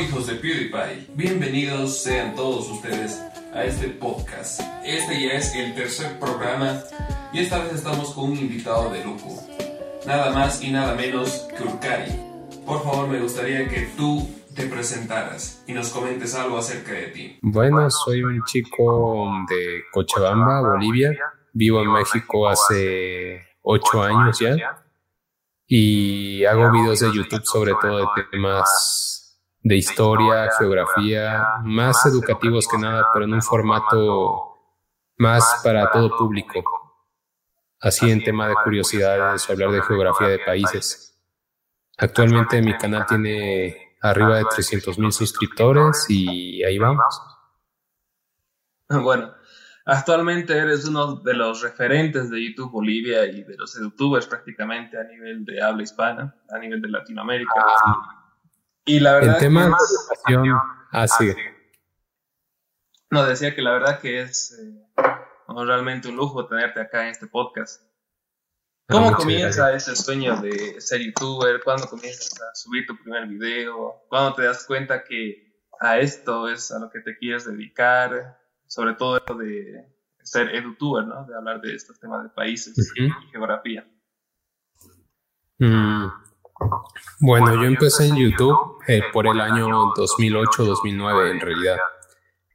hijos de PewDiePie, bienvenidos sean todos ustedes a este podcast. Este ya es el tercer programa y esta vez estamos con un invitado de lujo. Nada más y nada menos que Urcari. Por favor, me gustaría que tú te presentaras y nos comentes algo acerca de ti. Bueno, soy un chico de Cochabamba, Bolivia. Vivo en México hace ocho años ya y hago videos de YouTube sobre todo de temas de historia, geografía, más educativos que nada, pero en un formato más para todo público. Así en tema de curiosidades, hablar de geografía de países. Actualmente mi canal tiene arriba de 300 mil suscriptores y ahí vamos. Bueno, actualmente eres uno de los referentes de YouTube Bolivia y de los youtubers prácticamente a nivel de habla hispana, a nivel de Latinoamérica. Y la verdad... El tema de educación, así. No, decía que la verdad que es eh, realmente un lujo tenerte acá en este podcast. ¿Cómo comienza ese sueño de ser youtuber? ¿Cuándo comienzas a subir tu primer video? ¿Cuándo te das cuenta que a esto es a lo que te quieres dedicar? Sobre todo esto de ser edutuber, ¿no? De hablar de estos temas de países y geografía. Mm. Bueno, yo empecé en YouTube eh, por el año 2008-2009 en realidad,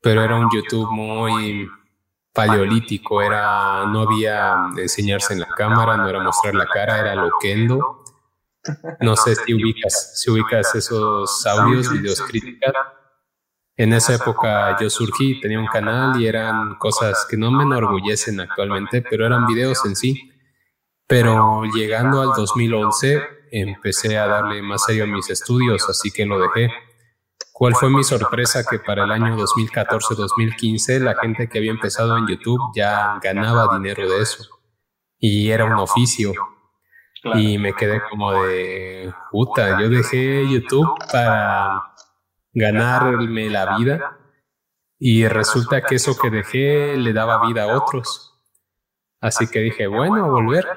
pero era un YouTube muy paleolítico, era, no había enseñarse en la cámara, no era mostrar la cara, era loquendo. No sé si ubicas, si ubicas esos audios, videos críticas. En esa época yo surgí, tenía un canal y eran cosas que no me enorgullecen actualmente, pero eran videos en sí. Pero llegando al 2011 empecé a darle más serio a mis estudios, así que lo dejé. ¿Cuál fue mi sorpresa? Que para el año 2014-2015 la gente que había empezado en YouTube ya ganaba dinero de eso. Y era un oficio. Y me quedé como de, puta, yo dejé YouTube para ganarme la vida. Y resulta que eso que dejé le daba vida a otros. Así que dije, bueno, a volver.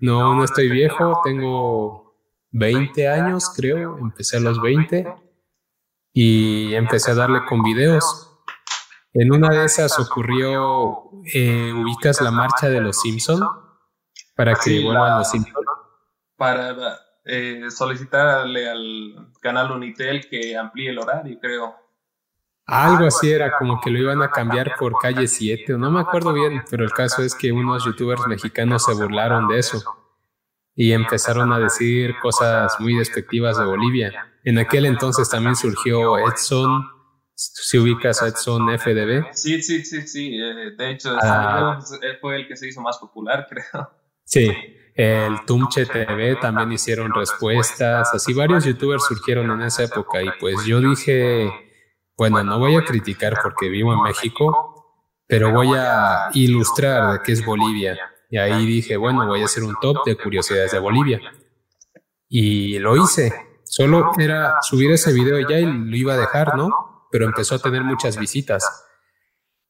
No, no estoy viejo, tengo 20 años, creo, empecé a los 20 y empecé a darle con videos. En una de esas ocurrió, eh, ubicas la marcha de los Simpson para que vuelvan los Simpson. Para eh, solicitarle al canal Unitel que amplíe el horario, creo. Algo así era, como que lo iban a cambiar por calle 7, no me acuerdo bien, pero el caso es que unos youtubers mexicanos se burlaron de eso y empezaron a decir cosas muy despectivas de Bolivia. En aquel entonces también surgió Edson, si ubicas a Edson FDB. Sí, sí, sí, sí. Eh, de hecho, ah. fue el que se hizo más popular, creo. Sí, el Tumche TV también hicieron respuestas. Así varios youtubers surgieron en esa época. Y pues yo dije, bueno, no voy a criticar porque vivo en México, pero voy a ilustrar de qué es Bolivia. Y ahí dije, bueno, voy a hacer un top de curiosidades de Bolivia. Y lo hice. Solo era subir ese video ya y lo iba a dejar, ¿no? Pero empezó a tener muchas visitas.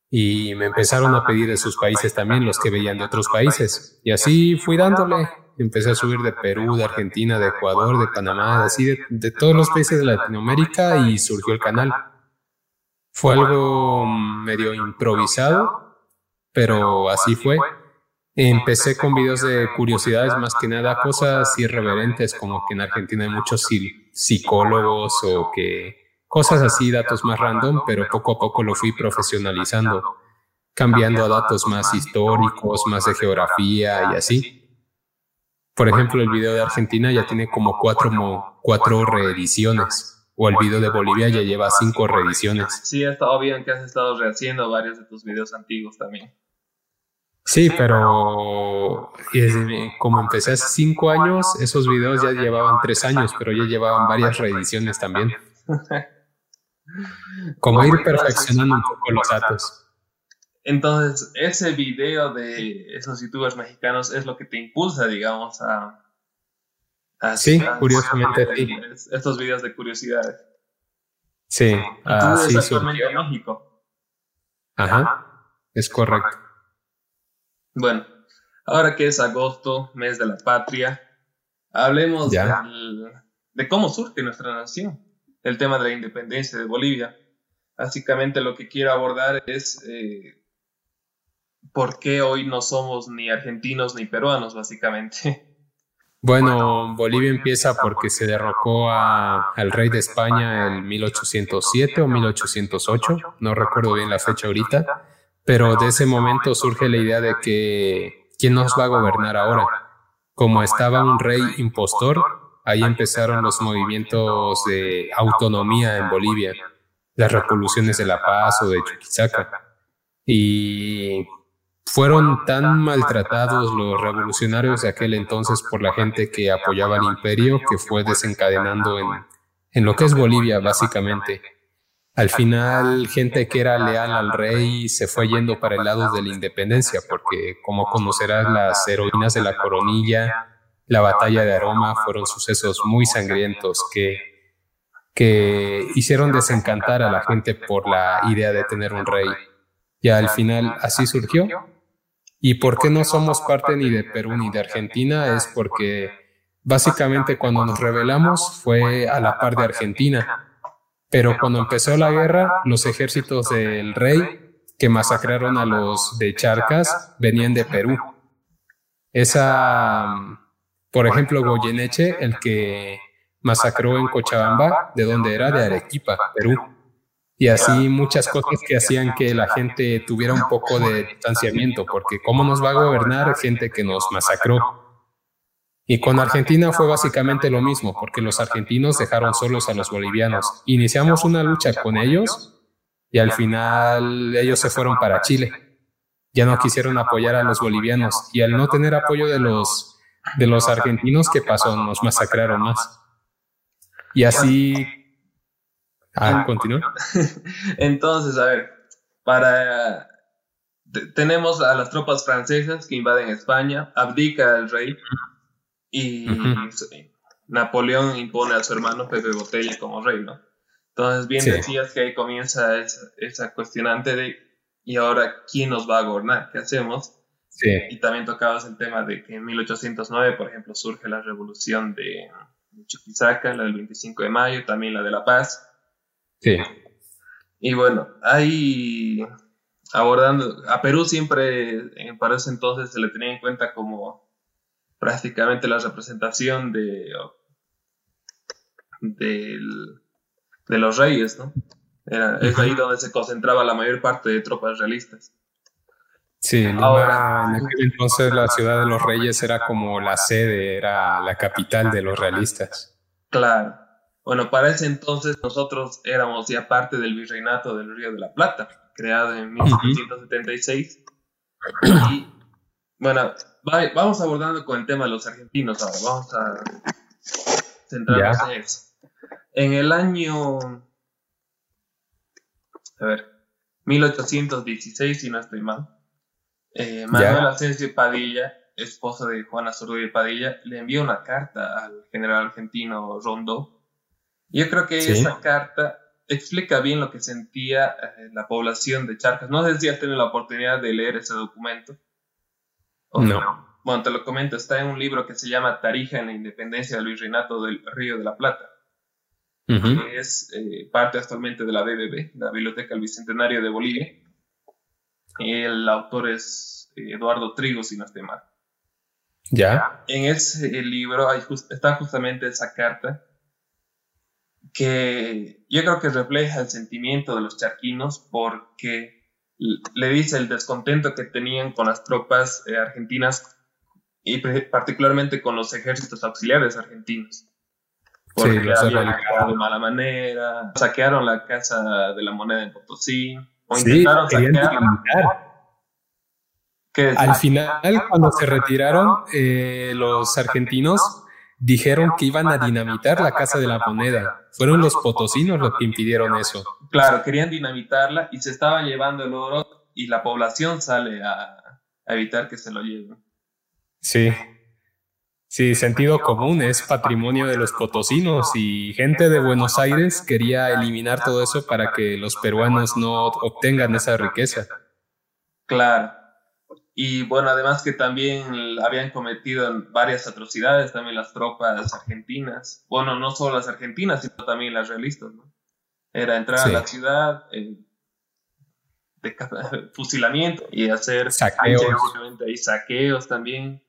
Y me empezaron a pedir de sus países también, los que veían de otros países. Y así fui dándole. Empecé a subir de Perú, de Argentina, de Ecuador, de Panamá, así de, de todos los países de Latinoamérica y surgió el canal. Fue algo medio improvisado, pero así fue. Empecé con videos de curiosidades, más que nada cosas irreverentes, como que en Argentina hay muchos psicólogos o que cosas así, datos más random, pero poco a poco lo fui profesionalizando, cambiando a datos más históricos, más de geografía y así. Por ejemplo, el video de Argentina ya tiene como cuatro, cuatro reediciones, o el video de Bolivia ya lleva cinco reediciones. Sí, ha estado bien que has estado rehaciendo varios de tus videos antiguos también. Sí, pero como empecé hace cinco años, esos videos ya llevaban tres años, pero ya llevaban varias reediciones también. Como ir perfeccionando un poco los datos. Entonces, ese video de esos youtubers mexicanos es lo que te impulsa, digamos, a... sí, curiosamente, sí. Estos videos de curiosidades. Sí, así es México. Ajá, es correcto. Bueno, ahora que es agosto, mes de la patria, hablemos de cómo surge nuestra nación. el tema de la independencia de Bolivia. Básicamente lo que quiero abordar es eh, por qué hoy no somos ni argentinos ni peruanos, básicamente. Bueno, Bolivia empieza porque se derrocó al rey de España en 1807 o 1808, no recuerdo bien la fecha ahorita, pero de ese momento surge la idea de que ¿quién nos va a gobernar ahora? Como estaba un rey impostor, ahí empezaron los movimientos de autonomía en Bolivia, las revoluciones de La Paz o de Chuquisaca. Y fueron tan maltratados los revolucionarios de aquel entonces por la gente que apoyaba al imperio que fue desencadenando en, en lo que es Bolivia, básicamente. Al final, gente que era leal al rey se fue yendo para el lado de la independencia, porque como conocerás, las heroínas de la coronilla, la batalla de Aroma fueron sucesos muy sangrientos que, que hicieron desencantar a la gente por la idea de tener un rey. Y al final así surgió ¿Y por qué no somos parte ni de Perú ni de Argentina? Es porque básicamente cuando nos rebelamos fue a la par de Argentina. Pero cuando empezó la guerra, los ejércitos del rey que masacraron a los de Charcas venían de Perú. Esa, por ejemplo, Goyeneche, el que masacró en Cochabamba, ¿de dónde era? De Arequipa, Perú y así muchas cosas que hacían que la gente tuviera un poco de distanciamiento, porque ¿cómo nos va a gobernar gente que nos masacró? Y con Argentina fue básicamente lo mismo, porque los argentinos dejaron solos a los bolivianos. Iniciamos una lucha con ellos y al final ellos se fueron para Chile. Ya no quisieron apoyar a los bolivianos y al no tener apoyo de los, de los argentinos, ¿qué pasó? Nos masacraron más. Y así Ah, continúa. Entonces, a ver, para tenemos a las tropas francesas que invaden España, abdica el rey y Napoleón impone a su hermano Pepe Botella como rey, ¿no? Entonces, bien decías que ahí comienza esa, cuestionante de, ¿y ahora quién nos va a gobernar? ¿Qué hacemos? Sí. Y también tocabas el tema de que en 1809, por ejemplo, surge la revolución de Chuquisaca, la del 25 de mayo, también la de La Paz, Sí. Y bueno, ahí abordando, a Perú siempre, eh, para ese entonces, se le tenía en cuenta como prácticamente la representación de, de los reyes, ¿no? Era, es ahí donde se concentraba la mayor parte de tropas realistas. Sí, Ahora, en aquel entonces la ciudad de los reyes era como la sede, era la capital de los realistas. Claro. Bueno, para ese entonces nosotros éramos ya parte del virreinato del Río de la Plata, creado en 1776. Y bueno, vamos abordando con el tema de los argentinos ahora. Vamos a centrarnos en eso. En el año, a ver, 1816, si no estoy mal, eh, Manuel Asensio Padilla, esposo de Juana Zurduy Padilla, le envió una carta al general argentino Rondó yo creo que esa carta explica bien lo que sentía eh, la población de Charcas. No sé si has tenido la oportunidad de leer ese documento. No. Bueno, te lo comento, está en un libro que se llama Tarija en la Independencia del Virreinato del Río de la Plata, que es eh, parte actualmente de la BBB, la Biblioteca del Bicentenario de Bolivia. El autor es eh, Eduardo Trigo, si no estoy mal. Ya. En ese libro está justamente esa carta que yo creo que refleja el sentimiento de los charquinos porque le dice el descontento que tenían con las tropas eh, argentinas y particularmente con los ejércitos auxiliares argentinos. Porque sí, habían actuado de mala manera, saquearon la casa de la moneda en Potosí, o intentaron saquear. Al final, cuando se retiraron, eh, los argentinos dijeron que iban a dinamitar la Casa de la Moneda. Fueron los potosinos los que impidieron eso. Claro, querían dinamitarla y se estaban llevando el oro y la población sale a, evitar que se lo lleven. Sí. Sí, sentido común, es patrimonio de los potosinos y gente de Buenos Aires quería eliminar todo eso para que los peruanos no obtengan esa riqueza. Claro. Y bueno, además que también habían cometido varias atrocidades también las tropas argentinas. Bueno, no solo las argentinas, sino también las realistas, ¿no? Era entrar a la ciudad, eh, de fusilamiento y hacer saqueos. Ahí, saqueos también.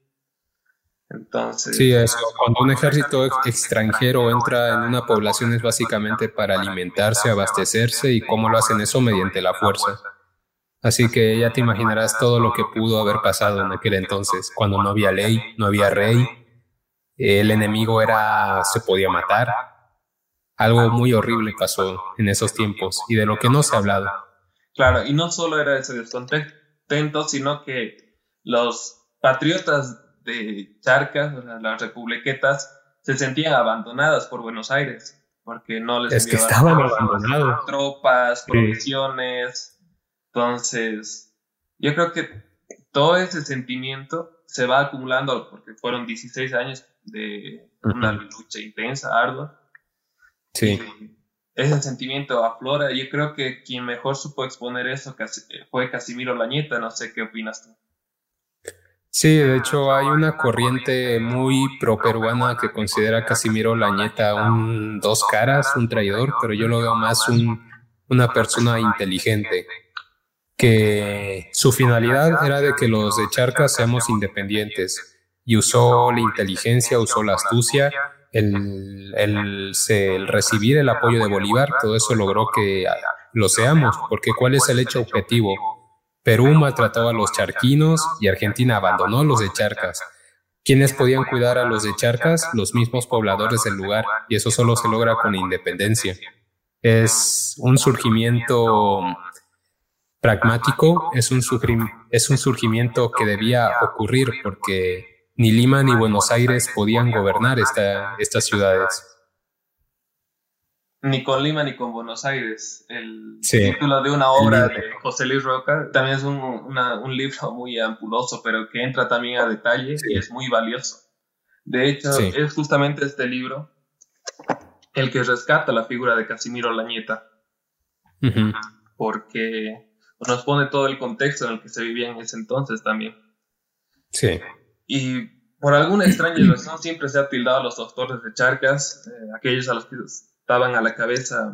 Entonces. Sí, eso. Cuando un ejército extranjero entra en una población es básicamente para alimentarse, abastecerse y cómo lo hacen eso mediante la fuerza. Así que ya te imaginarás todo lo que pudo haber pasado en aquel entonces, cuando no había ley, no había rey, el enemigo era se podía matar. Algo muy horrible pasó en esos tiempos y de lo que no se ha hablado. Claro, y no solo era ese descontento, sino que los patriotas de Charcas, las republiquetas, se sentían abandonadas por Buenos Aires, porque no les es que estaban abandonados. tropas, provisiones. Entonces, yo creo que todo ese sentimiento se va acumulando, porque fueron 16 años de una lucha intensa, ardua. Sí ese sentimiento aflora. Yo creo que quien mejor supo exponer eso fue Casimiro Lañeta. No sé qué opinas tú. Sí, de hecho hay una corriente muy pro-peruana que considera a Casimiro Lañeta un dos caras, un traidor, pero yo lo veo más un, una persona inteligente, que su finalidad era de que los de Charcas seamos independientes y usó la inteligencia, usó la astucia el, el, recibir el apoyo de Bolívar, todo eso logró que lo seamos, porque ¿cuál es el hecho objetivo? Perú maltrató a los charquinos y Argentina abandonó los de Charcas. ¿Quiénes podían cuidar a los de Charcas? Los mismos pobladores del lugar, y eso solo se logra con independencia. Es un surgimiento pragmático, es un, es un surgimiento que debía ocurrir porque ni Lima ni Buenos Aires podían gobernar esta, estas ciudades. Ni con Lima ni con Buenos Aires. El título de una obra de José Luis Roca también es un, un, libro muy ampuloso, pero que entra también a detalle y es muy valioso. De hecho, es justamente este libro el que rescata la figura de Casimiro Lañeta. Porque nos pone todo el contexto en el que se vivía en ese entonces también. Sí. Y por alguna extraña razón siempre se ha tildado a los doctores de Charcas, eh, aquellos a los que estaban a la cabeza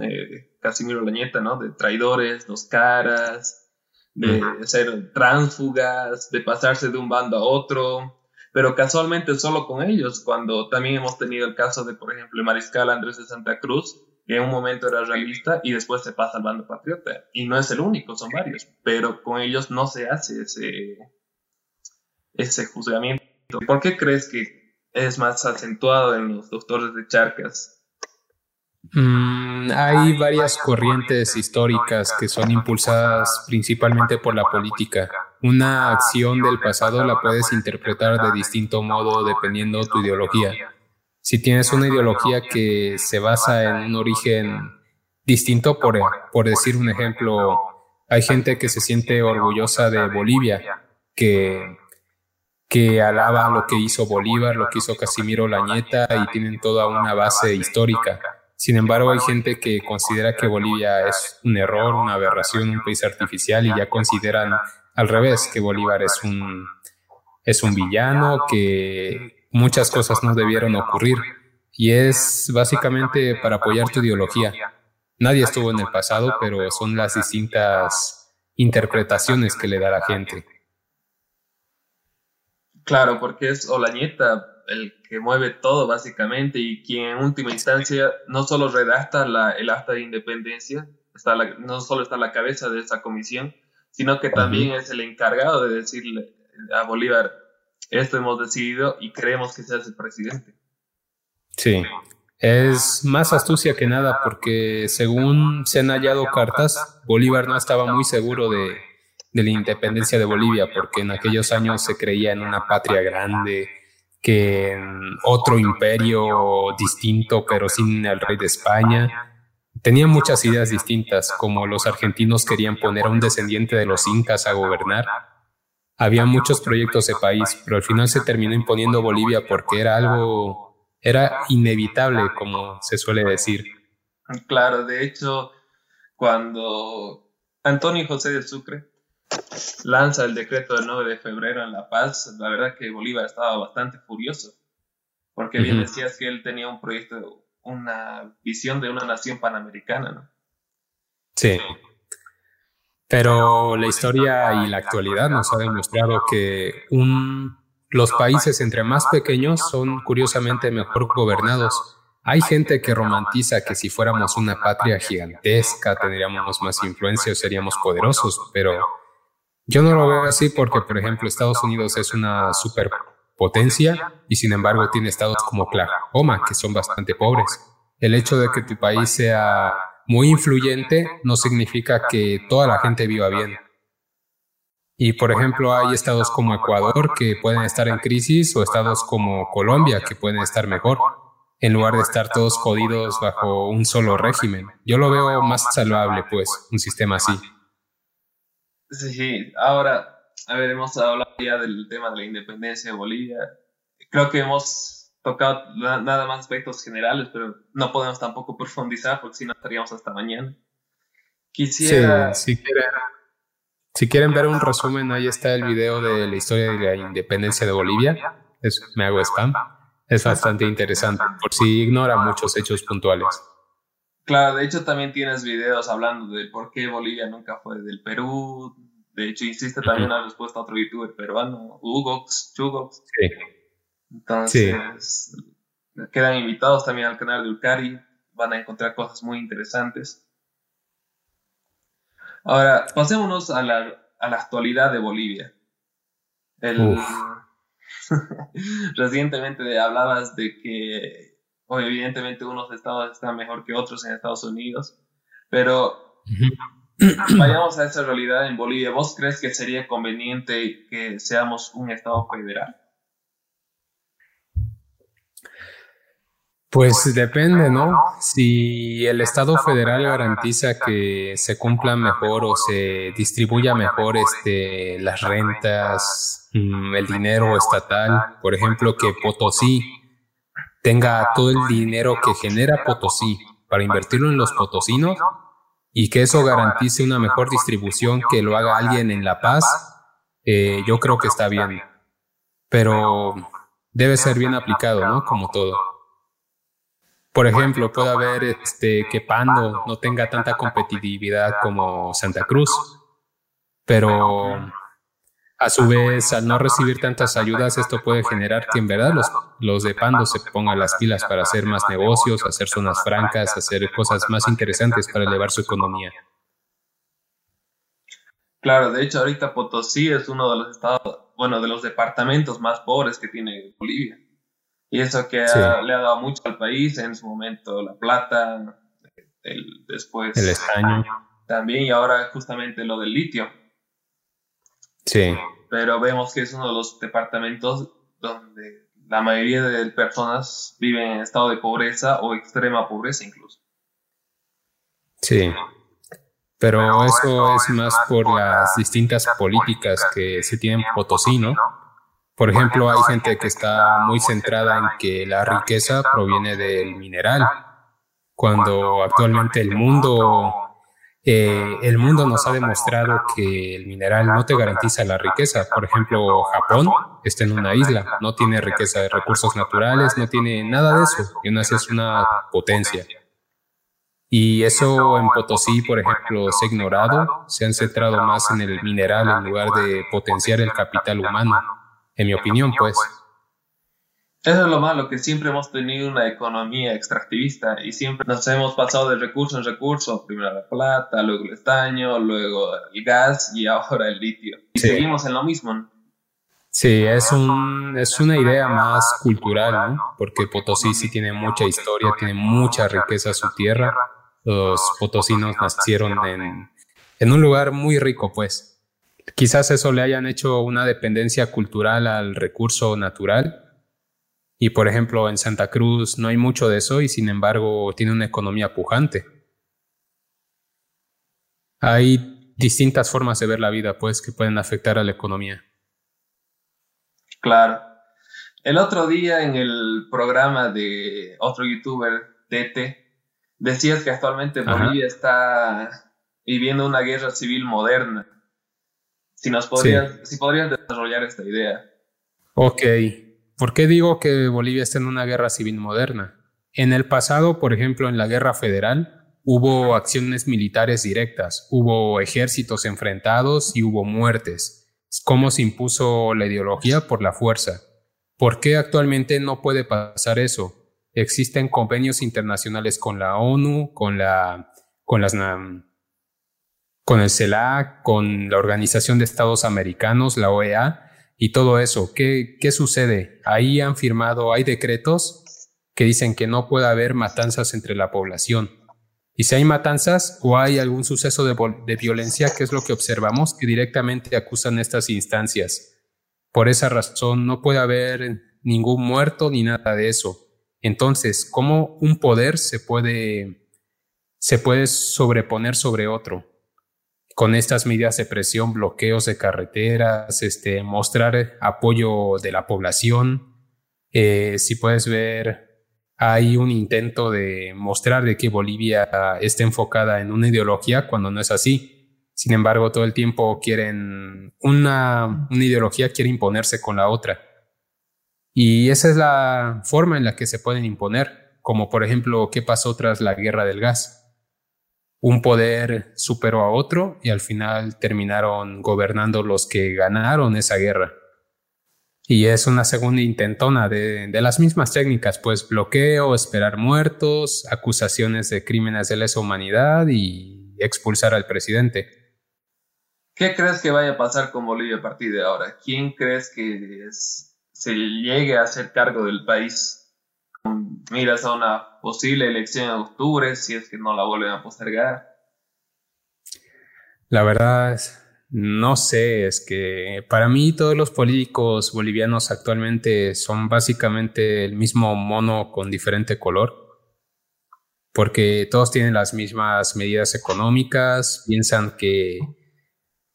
eh, Casimiro Lañeta, ¿no? De traidores, dos caras, de ser tránsfugas, de pasarse de un bando a otro, pero casualmente solo con ellos, cuando también hemos tenido el caso de, por ejemplo, el mariscal Andrés de Santa Cruz, que en un momento era realista y después se pasa al bando patriota. Y no es el único, son varios, pero con ellos no se hace ese, ese juzgamiento. ¿Por qué crees que es más acentuado en los doctores de Charcas? Mm, hay varias corrientes históricas que son impulsadas principalmente por la política. Una acción del pasado la puedes interpretar de distinto modo dependiendo tu ideología. Si tienes una ideología que se basa en un origen distinto, por, por decir un ejemplo, hay gente que se siente orgullosa de Bolivia, que que alaba lo que hizo Bolívar, lo que hizo Casimiro Lañeta y tienen toda una base histórica. Sin embargo, hay gente que considera que Bolivia es un error, una aberración, un país artificial y ya consideran al revés, que Bolívar es un, es un villano, que muchas cosas no debieron ocurrir. Y es básicamente para apoyar tu ideología. Nadie estuvo en el pasado, pero son las distintas interpretaciones que le da la gente. Claro, porque es Olañeta el que mueve todo básicamente y quien en última instancia no solo redacta la, el acta de independencia, está no solo está a la cabeza de esa comisión, sino que también es el encargado de decirle a Bolívar, esto hemos decidido y creemos que seas el presidente. Sí, es más astucia que nada porque según se han hallado cartas, Bolívar no estaba muy seguro de, de la independencia de Bolivia, porque en aquellos años se creía en una patria grande, que en otro imperio distinto, pero sin el rey de España. Tenía muchas ideas distintas, como los argentinos querían poner a un descendiente de los incas a gobernar. Había muchos proyectos de país, pero al final se terminó imponiendo Bolivia porque era algo, era inevitable, como se suele decir. Claro, de hecho, cuando Antonio José de Sucre lanza el decreto del 9 de febrero en La Paz, la verdad que Bolívar estaba bastante furioso, porque bien decías que él tenía un proyecto, una visión de una nación panamericana, ¿no? Sí. Pero la historia y la actualidad nos ha demostrado que un, los países entre más pequeños son curiosamente mejor gobernados. Hay gente que romantiza que si fuéramos una patria gigantesca tendríamos más influencia o seríamos poderosos, pero yo no lo veo así porque, por ejemplo, Estados Unidos es una superpotencia y sin embargo tiene estados como Oklahoma, que son bastante pobres. El hecho de que tu país sea muy influyente no significa que toda la gente viva bien. Y por ejemplo, hay estados como Ecuador que pueden estar en crisis o estados como Colombia que pueden estar mejor, en lugar de estar todos jodidos bajo un solo régimen. Yo lo veo más salvable, pues, un sistema así. Sí, ahora, a ver, hemos hablado ya del tema de la independencia de Bolivia. Creo que hemos tocado nada más aspectos generales, pero no podemos tampoco profundizar porque si no estaríamos hasta mañana. Quisiera... si, quieren, si quieren ver un resumen, ahí está el video de la historia de la independencia de Bolivia. Es, me hago spam. Es bastante interesante, por si ignora muchos hechos puntuales. Claro, de hecho también tienes videos hablando de por qué Bolivia nunca fue del Perú. De hecho, insiste también la respuesta a otro youtuber peruano, Hugox, Chugox. Sí. Entonces, quedan invitados también al canal de Ulcari. Van a encontrar cosas muy interesantes. Ahora, pasémonos a la, a la actualidad de Bolivia. El, recientemente hablabas de que o evidentemente unos estados están mejor que otros en Estados Unidos, pero vayamos a esa realidad en Bolivia. ¿Vos crees que sería conveniente que seamos un estado federal? Pues depende, ¿no? Si el Estado federal garantiza que se cumpla mejor o se distribuya mejor este, las rentas, mm, el dinero estatal, por ejemplo, que Potosí tenga todo el dinero que genera Potosí para invertirlo en los potosinos y que eso garantice una mejor distribución que lo haga alguien en La Paz, eh, yo creo que está bien. Pero debe ser bien aplicado, ¿no? Como todo. Por ejemplo, puede haber este, que Pando no tenga tanta competitividad como Santa Cruz, pero a su vez, al no recibir tantas ayudas, esto puede generar que en verdad los, los de Pando se pongan las pilas para hacer más negocios, hacer zonas francas, hacer cosas más interesantes para elevar su economía. Claro, de hecho ahorita Potosí es uno de los estados, bueno, de los departamentos más pobres que tiene Bolivia. Y eso que le ha dado mucho al país en su momento, La Plata, el, después el estaño. También y ahora justamente lo del litio Sí. Pero vemos que es uno de los departamentos donde la mayoría de personas viven en estado de pobreza o extrema pobreza incluso. Sí. Pero eso es más por las distintas políticas que se tienen en Potosí, ¿no? Por ejemplo, hay gente que está muy centrada en que la riqueza proviene del mineral, cuando actualmente el mundo eh, el mundo nos ha demostrado que el mineral no te garantiza la riqueza. Por ejemplo, Japón está en una isla, no tiene riqueza de recursos naturales, no tiene nada de eso, y aún así es una potencia. Y eso en Potosí, por ejemplo, se ha ignorado, se han centrado más en el mineral en lugar de potenciar el capital humano, en mi opinión, pues. Eso es lo malo, que siempre hemos tenido una economía extractivista y siempre nos hemos pasado de recurso en recurso, primero la plata, luego el estaño, luego el gas y ahora el litio. Y seguimos en lo mismo. Sí, es, un, es una idea más cultural, ¿no? porque Potosí sí tiene mucha historia, tiene mucha riqueza su tierra. Los potosinos nacieron en, en un lugar muy rico, pues. Quizás eso le hayan hecho una dependencia cultural al recurso natural y por ejemplo, en Santa Cruz no hay mucho de eso y sin embargo tiene una economía pujante. Hay distintas formas de ver la vida, pues, que pueden afectar a la economía. Claro. El otro día en el programa de otro youtuber, Tete, decías que actualmente Bolivia está viviendo una guerra civil moderna. Si nos podrías, si podrías desarrollar esta idea. Ok. ¿Por qué digo que Bolivia está en una guerra civil moderna? En el pasado, por ejemplo, en la guerra federal, hubo acciones militares directas, hubo ejércitos enfrentados y hubo muertes. ¿Cómo se impuso la ideología? Por la fuerza. ¿Por qué actualmente no puede pasar eso? Existen convenios internacionales con la ONU, con la, con las, con el CELAC, con la Organización de Estados Americanos, la OEA, y todo eso. ¿Qué, qué sucede? Ahí han firmado, hay decretos que dicen que no puede haber matanzas entre la población. Y si hay matanzas o hay algún suceso de, de violencia, que es lo que observamos, que directamente acusan estas instancias. Por esa razón no puede haber ningún muerto ni nada de eso. Entonces, ¿cómo un poder se puede, se puede sobreponer sobre otro? Con estas medidas de presión, bloqueos de carreteras, este, mostrar apoyo de la población. Eh, si puedes ver, hay un intento de mostrar de que Bolivia está enfocada en una ideología cuando no es así. Sin embargo, todo el tiempo quieren una, una ideología quiere imponerse con la otra. Y esa es la forma en la que se pueden imponer, como por ejemplo, ¿qué pasó tras la guerra del gas? Un poder superó a otro y al final terminaron gobernando los que ganaron esa guerra. Y es una segunda intentona de, las mismas técnicas, pues bloqueo, esperar muertos, acusaciones de crímenes de lesa humanidad y expulsar al presidente. ¿Qué crees que vaya a pasar con Bolivia a partir de ahora? ¿Quién crees que se llegue a hacer cargo del país miras a una posible elección en octubre si es que no la vuelven a postergar? La verdad, no sé, es que para mí todos los políticos bolivianos actualmente son básicamente el mismo mono con diferente color, porque todos tienen las mismas medidas económicas, piensan que,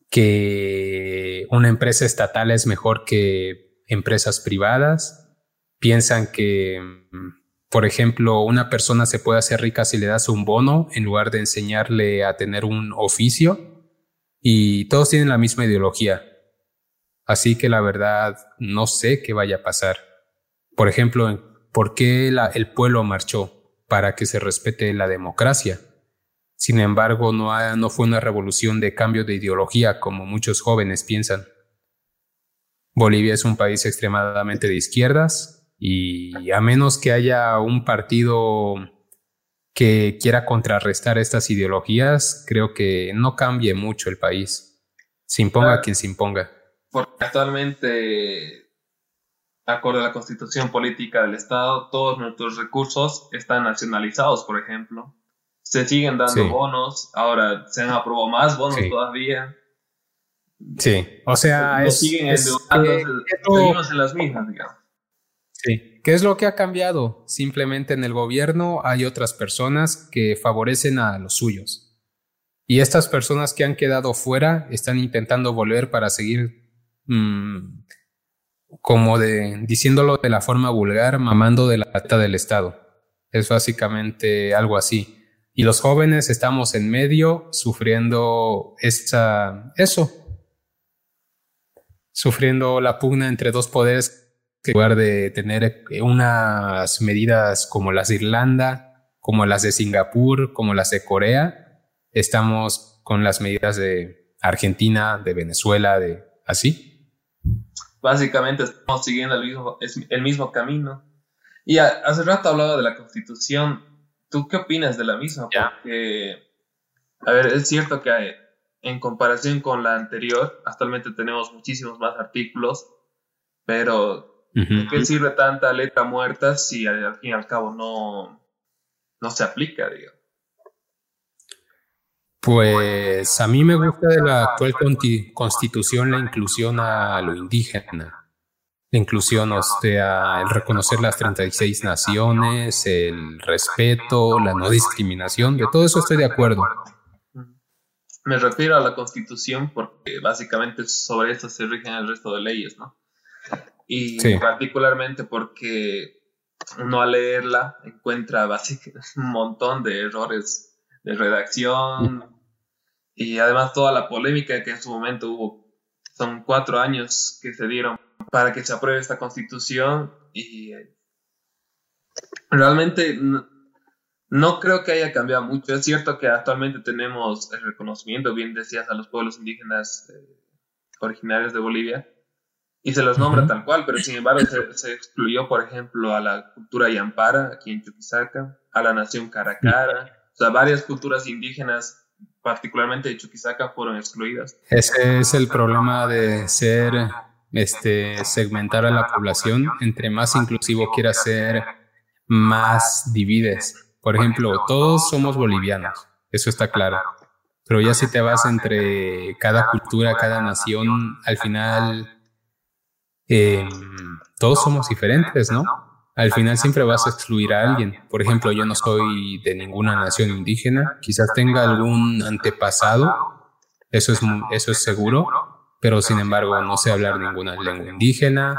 que una empresa estatal es mejor que empresas privadas, piensan que, por ejemplo, una persona se puede hacer rica si le das un bono en lugar de enseñarle a tener un oficio y todos tienen la misma ideología. Así que la verdad no sé qué vaya a pasar. Por ejemplo, ¿por qué el pueblo marchó? Para que se respete la democracia. Sin embargo, no, no fue una revolución de cambio de ideología como muchos jóvenes piensan. Bolivia es un país extremadamente de izquierdas y a menos que haya un partido que quiera contrarrestar estas ideologías, creo que no cambie mucho el país. Se imponga quien se imponga. Porque actualmente, acorde a la constitución política del Estado, todos nuestros recursos están nacionalizados, por ejemplo. Se siguen dando bonos, ahora se han aprobado más bonos todavía. Sí, o sea, es, siguen es, en las mismas, digamos. ¿Qué es lo que ha cambiado? Simplemente en el gobierno hay otras personas que favorecen a los suyos. Y estas personas que han quedado fuera están intentando volver para seguir, mm, como de, diciéndolo de la forma vulgar, mamando de la plata del Estado. Es básicamente algo así. Y los jóvenes estamos en medio sufriendo eso, sufriendo la pugna entre dos poderes que en lugar de tener eh, unas medidas como las de Irlanda, como las de Singapur, como las de Corea, estamos con las medidas de Argentina, de Venezuela, de así. Básicamente estamos siguiendo el mismo, el mismo camino. Y hace rato hablaba de la constitución. ¿Tú qué opinas de la misma? Porque, a ver, es cierto que hay, en comparación con la anterior, actualmente tenemos muchísimos más artículos, pero ¿de qué sirve tanta letra muerta si al, fin y al cabo no, no se aplica, digamos? Pues a mí me gusta de la actual constitución la inclusión a lo indígena. La inclusión, o sea, el reconocer las 36 naciones, el respeto, la no discriminación, de todo eso estoy de acuerdo. Me refiero a la constitución porque básicamente sobre esto se rigen el resto de leyes, ¿no? Y particularmente porque uno al leerla encuentra básicamente un montón de errores de redacción. Y además toda la polémica que en su momento hubo. Son cuatro años que se dieron para que se apruebe esta constitución y eh, realmente no, creo que haya cambiado mucho. Es cierto que actualmente tenemos el reconocimiento, bien decías, a los pueblos indígenas eh, originarios de Bolivia y se los nombra tal cual, pero sin embargo se, excluyó, por ejemplo, a la cultura Yampara, aquí en Chuquisaca, a la nación Caracara, o sea, varias culturas indígenas particularmente de Chuquisaca, fueron excluidas. Ese es el problema de ser, este, segmentar a la población. Entre más inclusivo quieras ser, más divides. Por ejemplo, todos somos bolivianos, eso está claro. Pero ya si te vas entre cada cultura, cada nación, al final em, todos somos diferentes, ¿no? al final siempre vas a excluir a alguien. Por ejemplo, yo no soy de ninguna nación indígena, quizás tenga algún antepasado, eso es, eso es seguro, pero sin embargo no sé hablar ninguna lengua indígena,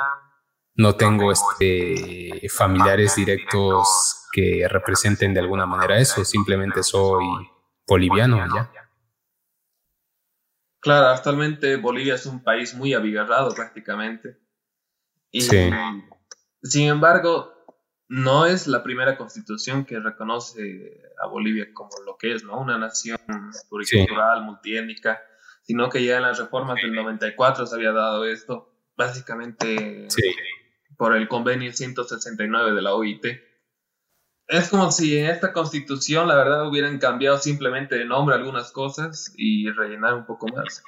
no tengo este, familiares directos que representen de alguna manera eso, simplemente soy boliviano allá. Claro, actualmente Bolivia es un país muy abigarrado prácticamente. Y sí. Sin embargo, no es la primera constitución que reconoce a Bolivia como lo que es, ¿no? Una nación pluricultural, multiétnica, sino que ya en las reformas del 94 se había dado esto, básicamente por el convenio 169 de la OIT. Es como si en esta constitución, la verdad, hubieran cambiado simplemente de nombre algunas cosas y rellenar un poco más.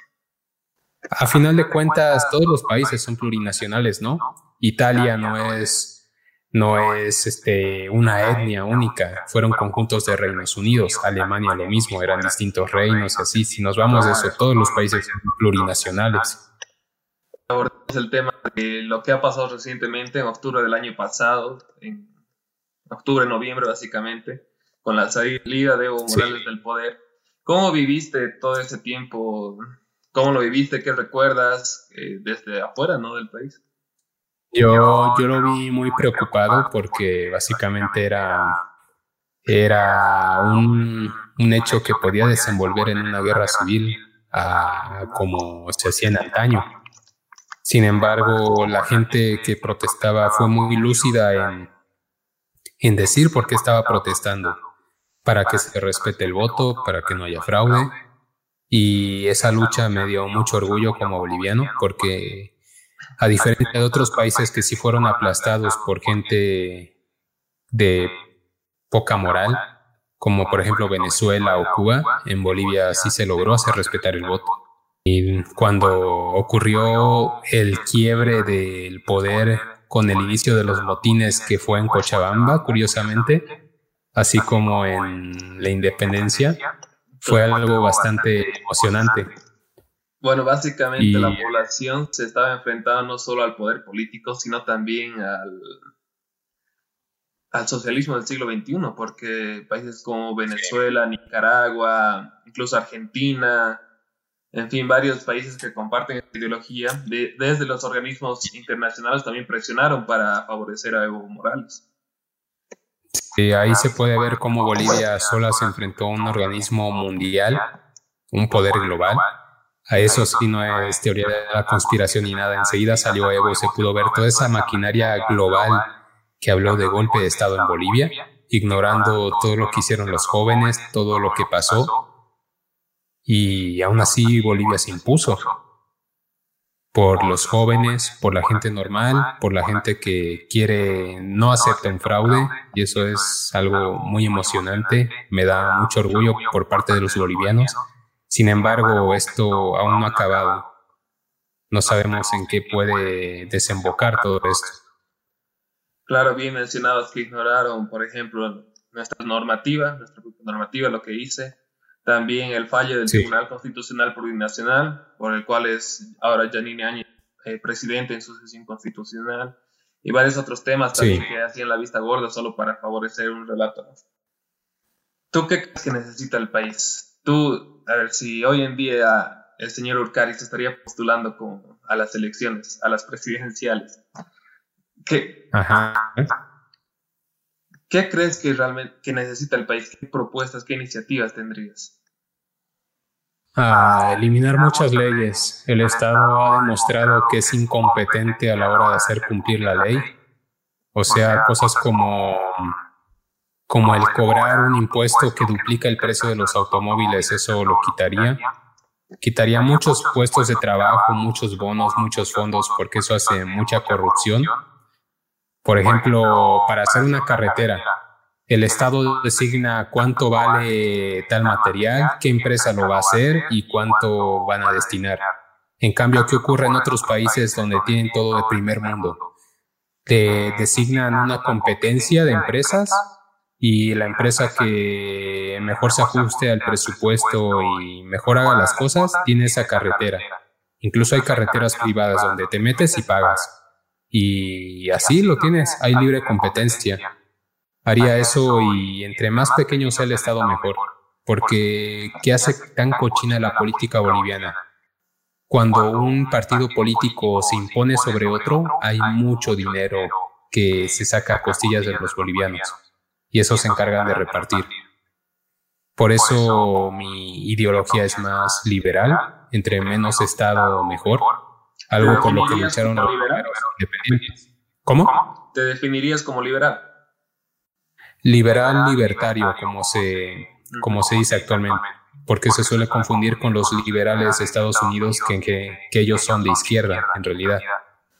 A final de cuentas, todos los países son plurinacionales, ¿no? Italia no es, no es este, una etnia única, fueron conjuntos de reinos unidos. Alemania lo mismo, eran distintos reinos así. Si nos vamos de eso, todos los países son plurinacionales. Ahora es el tema de lo que ha pasado recientemente en octubre del año pasado, en octubre, noviembre básicamente, con la salida de Evo Morales del poder. ¿Cómo viviste todo ese tiempo? ¿Cómo lo viviste? ¿Qué recuerdas eh, desde afuera ¿no? del país? Yo, yo lo vi muy preocupado porque básicamente era, era un, un hecho que podía desenvolver en una guerra civil como se hacía en antaño. Sin embargo, la gente que protestaba fue muy lúcida en, en decir por qué estaba protestando, para que se respete el voto, para que no haya fraude. Y esa lucha me dio mucho orgullo como boliviano porque a diferencia de otros países que sí fueron aplastados por gente de poca moral, como por ejemplo Venezuela o Cuba, en Bolivia sí se logró hacer respetar el voto. Y cuando ocurrió el quiebre del poder con el inicio de los motines que fue en Cochabamba, curiosamente, así como en la independencia, fue algo bastante emocionante. Bueno, básicamente la población se estaba enfrentando no solo al poder político, sino también al, al socialismo del siglo XXI, porque países como Venezuela, Nicaragua, incluso Argentina, en fin, varios países que comparten esta ideología, desde los organismos internacionales también presionaron para favorecer a Evo Morales. Ahí se puede ver cómo Bolivia sola se enfrentó a un organismo mundial, un poder global, a eso sí no es teoría de la conspiración ni nada. Enseguida salió Evo, se pudo ver toda esa maquinaria global que habló de golpe de Estado en Bolivia, ignorando todo lo que hicieron los jóvenes, todo lo que pasó. Y aún así Bolivia se impuso por los jóvenes, por la gente normal, por la gente que quiere no aceptar un fraude y eso es algo muy emocionante, me da mucho orgullo por parte de los bolivianos sin embargo, esto aún no ha acabado. No sabemos en qué puede desembocar todo esto. Claro, bien mencionabas que ignoraron, por ejemplo, nuestra normativa, nuestra normativa, lo que hice. También el fallo del Tribunal Constitucional Plurinacional, por el cual es ahora Janine Áñez eh, presidente en sucesión constitucional. Y varios otros temas también que hacían la vista gorda solo para favorecer un relato. ¿Tú qué crees que necesita el país? Tú, a ver, si hoy en día el señor Urcari se estaría postulando como a las elecciones, a las presidenciales, ¿qué, ¿qué crees que realmente necesita el país? ¿Qué propuestas, qué iniciativas tendrías? a eliminar muchas leyes. El Estado ha demostrado que es incompetente a la hora de hacer cumplir la ley. O sea, cosas como, como el cobrar un impuesto que duplica el precio de los automóviles, eso lo quitaría. Quitaría muchos puestos de trabajo, muchos bonos, muchos fondos, porque eso hace mucha corrupción. Por ejemplo, para hacer una carretera, el Estado designa cuánto vale tal material, qué empresa lo va a hacer y cuánto van a destinar. En cambio, ¿qué ocurre en otros países donde tienen todo de primer mundo? Te designan una competencia de empresas y la empresa que mejor se ajuste al presupuesto y mejor haga las cosas tiene esa carretera. Incluso hay carreteras privadas donde te metes y pagas. Y así lo tienes, hay libre competencia. haría eso y entre más pequeño sea el Estado mejor, porque ¿qué hace tan cochina la política boliviana? Cuando un partido político se impone sobre otro, hay mucho dinero que se saca a costillas de los bolivianos. y eso se encargan de repartir. Por eso mi ideología es más liberal, entre menos Estado mejor, algo con lo que lucharon los independientes. ¿Cómo? ¿Te definirías como liberal? liberal libertario, como se, como se dice actualmente, porque se suele confundir con los liberales de Estados Unidos que, que, que ellos son de izquierda, en realidad.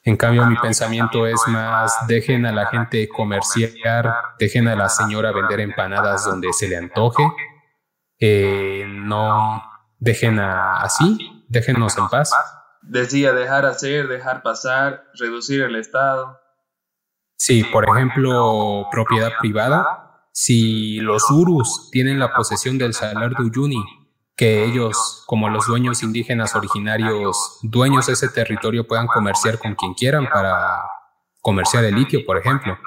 En cambio, mi pensamiento es más, dejen a la gente comerciar, dejen a la señora vender empanadas donde se le antoje, eh, no dejen a, así, déjenos en paz. Decía dejar hacer, dejar pasar, reducir el Estado. Sí, por ejemplo, propiedad privada. Si los urus tienen la posesión del salar de Uyuni, que ellos, como los dueños indígenas originarios, dueños de ese territorio, puedan comerciar con quien quieran para comerciar el litio, por ejemplo.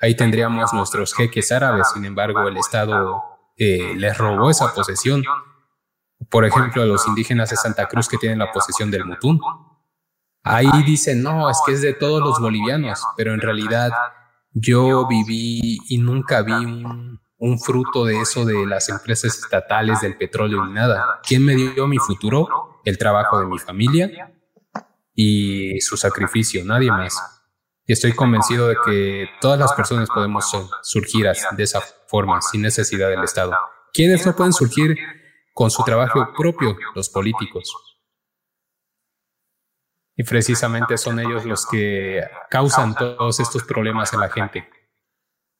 Ahí tendríamos nuestros jeques árabes, sin embargo, el Estado eh, les robó esa posesión. Por ejemplo, a los indígenas de Santa Cruz que tienen la posesión del Mutún. Ahí dicen, no, es que es de todos los bolivianos, pero en realidad yo viví y nunca vi un, fruto de eso de las empresas estatales del petróleo ni nada. ¿Quién me dio mi futuro? El trabajo de mi familia y su sacrificio, nadie más. Y estoy convencido de que todas las personas podemos surgir de esa forma, sin necesidad del Estado. ¿Quiénes no pueden surgir con su trabajo propio? Los políticos. Y precisamente son ellos los que causan todos estos problemas en la gente.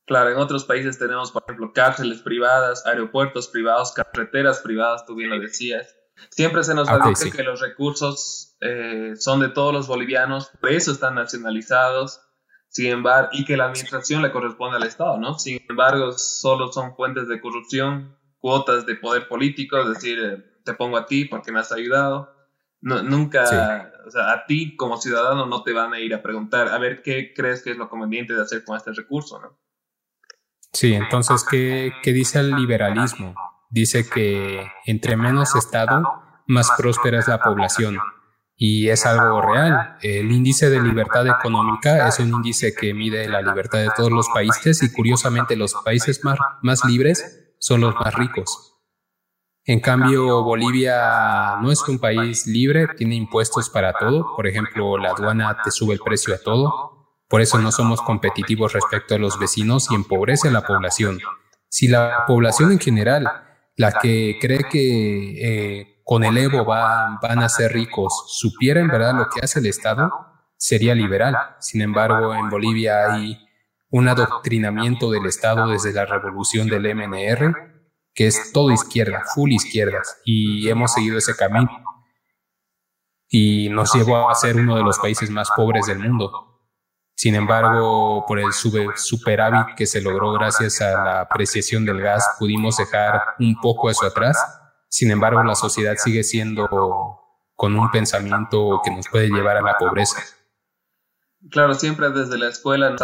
Claro, en otros países tenemos, por ejemplo, cárceles privadas, aeropuertos privados, carreteras privadas, tú bien lo decías. Siempre se nos ha dicho que los recursos eh, son de todos los bolivianos, por eso están nacionalizados, sin embargo, y que la administración le corresponde al Estado, ¿no? Sin embargo, solo son fuentes de corrupción, cuotas de poder político, es decir, eh, te pongo a ti porque me has ayudado. nunca o sea, a ti como ciudadano no te van a ir a preguntar, a ver, ¿qué crees que es lo conveniente de hacer con este recurso? ¿no? Sí, entonces, ¿qué, ¿qué dice el liberalismo? Dice que entre menos Estado, más próspera es la población. Y es algo real. El índice de libertad económica es un índice que mide la libertad de todos los países y curiosamente los países más, más libres son los más ricos. En cambio, Bolivia no es un país libre, tiene impuestos para todo. Por ejemplo, la aduana te sube el precio a todo. Por eso no somos competitivos respecto a los vecinos y empobrece a la población. Si la población en general, la que cree que eh, con el Evo van a ser ricos, supiera en verdad lo que hace el Estado, sería liberal. Sin embargo, en Bolivia hay un adoctrinamiento del Estado desde la revolución del MNR que es todo izquierda, full izquierdas, y hemos seguido ese camino. Y nos llevó a ser uno de los países más pobres del mundo. Sin embargo, por el superávit que se logró gracias a la apreciación del gas, pudimos dejar un poco eso atrás. Sin embargo, la sociedad sigue siendo con un pensamiento que nos puede llevar a la pobreza. Claro, siempre desde la escuela nos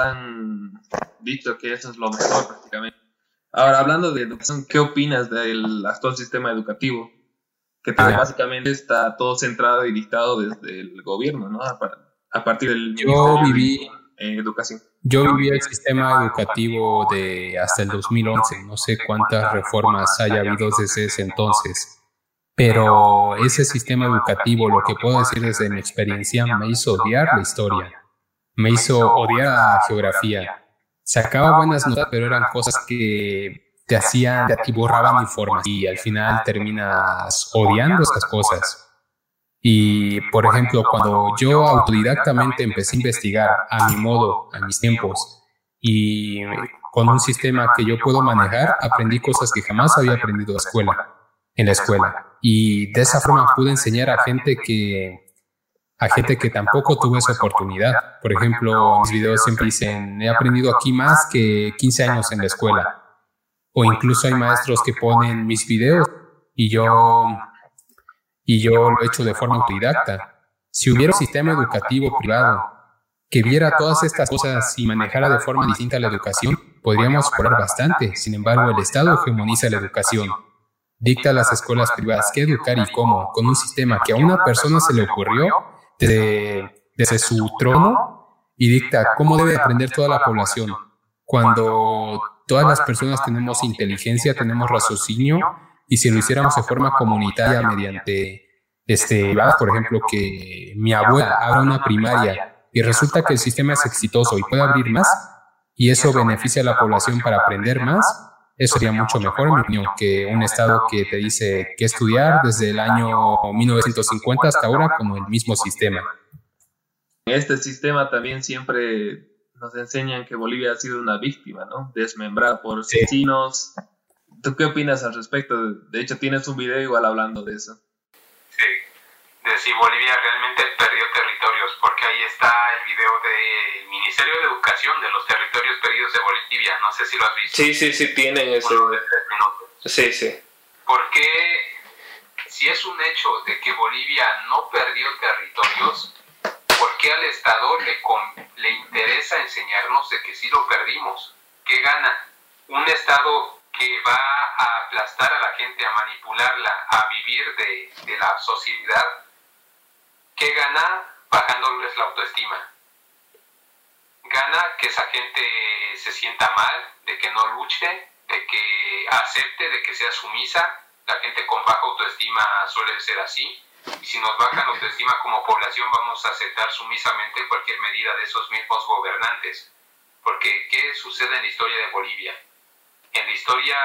dicho que eso es lo mejor prácticamente. Ahora, hablando de educación, ¿qué opinas del actual sistema educativo? Que básicamente está todo centrado y dictado desde el gobierno, ¿no? A, partir del Yo viví educación. Yo viví el sistema educativo de hasta el 2011. No sé cuántas reformas haya habido desde ese entonces, pero ese sistema educativo, lo que puedo decir desde mi experiencia, me hizo odiar la historia, me hizo odiar la geografía. Sacaba buenas notas, pero eran cosas que te hacían, te borraban información y al final terminas odiando esas cosas. Y, por ejemplo, cuando yo autodidactamente empecé a investigar a mi modo, a mis tiempos, y con un sistema que yo puedo manejar, aprendí cosas que jamás había aprendido en la escuela. En la escuela. Y de esa forma pude enseñar a gente que a gente que tampoco tuvo esa oportunidad. Por ejemplo, mis videos siempre dicen, he aprendido aquí más que 15 años en la escuela. O incluso hay maestros que ponen mis videos y yo y yo lo he hecho de forma autodidacta. Si hubiera un sistema educativo privado que viera todas estas cosas y manejara de forma distinta la educación, podríamos mejorar bastante. Sin embargo, el Estado hegemoniza la educación. Dicta a las escuelas privadas qué educar y cómo, con un sistema que a una persona se le ocurrió desde, desde su trono y dicta cómo debe aprender toda la población. Cuando todas las personas tenemos inteligencia, tenemos raciocinio y si lo hiciéramos de forma comunitaria mediante, este, por ejemplo, que mi abuela abra una primaria y resulta que el sistema es exitoso y puede abrir más, y eso beneficia a la población para aprender más, eso sería mucho mejor, en mi opinión, que un Estado que te dice que estudiar desde el año 1950 hasta ahora con el mismo sistema. En este sistema también siempre nos enseñan que Bolivia ha sido una víctima, ¿no? Desmembrada por asesinos, ¿Tú qué opinas al respecto? De hecho, tienes un video igual hablando de eso. De si Bolivia realmente perdió territorios, porque ahí está el video del Ministerio de Educación de los territorios perdidos de Bolivia. No sé si lo has visto. Sí, sí, sí, tienen ese. Sí, sí. Porque si es un hecho de que Bolivia no perdió territorios, ¿por qué al Estado le, le interesa enseñarnos de que sí lo perdimos? ¿Qué gana? Un Estado que va a aplastar a la gente, a manipularla, a vivir de, la sociedad, que gana bajándoles la autoestima. Gana que esa gente se sienta mal, de que no luche, de que acepte, de que sea sumisa. La gente con baja autoestima suele ser así. Y si nos baja la autoestima como población, vamos a aceptar sumisamente cualquier medida de esos mismos gobernantes. Porque, ¿qué sucede en la historia de Bolivia? en la historia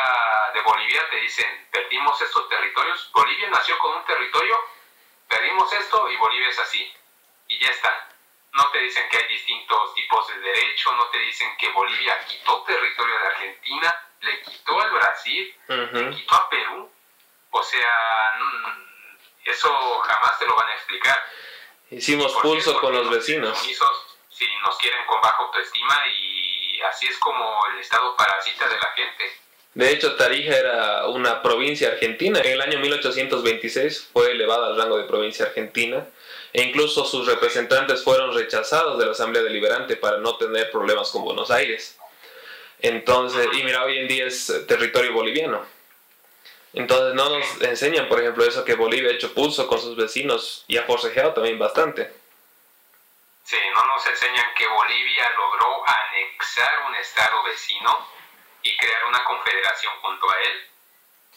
de Bolivia te dicen, perdimos estos territorios, Bolivia nació con un territorio, perdimos esto y Bolivia es así. Y ya está. No te dicen que hay distintos tipos de derecho, no te dicen que Bolivia quitó territorio de Argentina, le quitó al Brasil, le quitó a Perú. O sea, eso jamás te lo van a explicar. Hicimos pulso con los vecinos. Si nos quieren con baja autoestima y así es como el Estado parasita de la gente. De hecho, Tarija era una provincia argentina. En el año 1826 fue elevada al rango de provincia argentina e incluso sus representantes fueron rechazados de la Asamblea Deliberante para no tener problemas con Buenos Aires. Entonces, y mira, hoy en día es territorio boliviano. Entonces no nos enseñan, por ejemplo, eso que Bolivia ha hecho pulso con sus vecinos y ha forcejeado también bastante. Sí, no nos enseñan que Bolivia logró anexar un estado vecino y crear una confederación junto a él.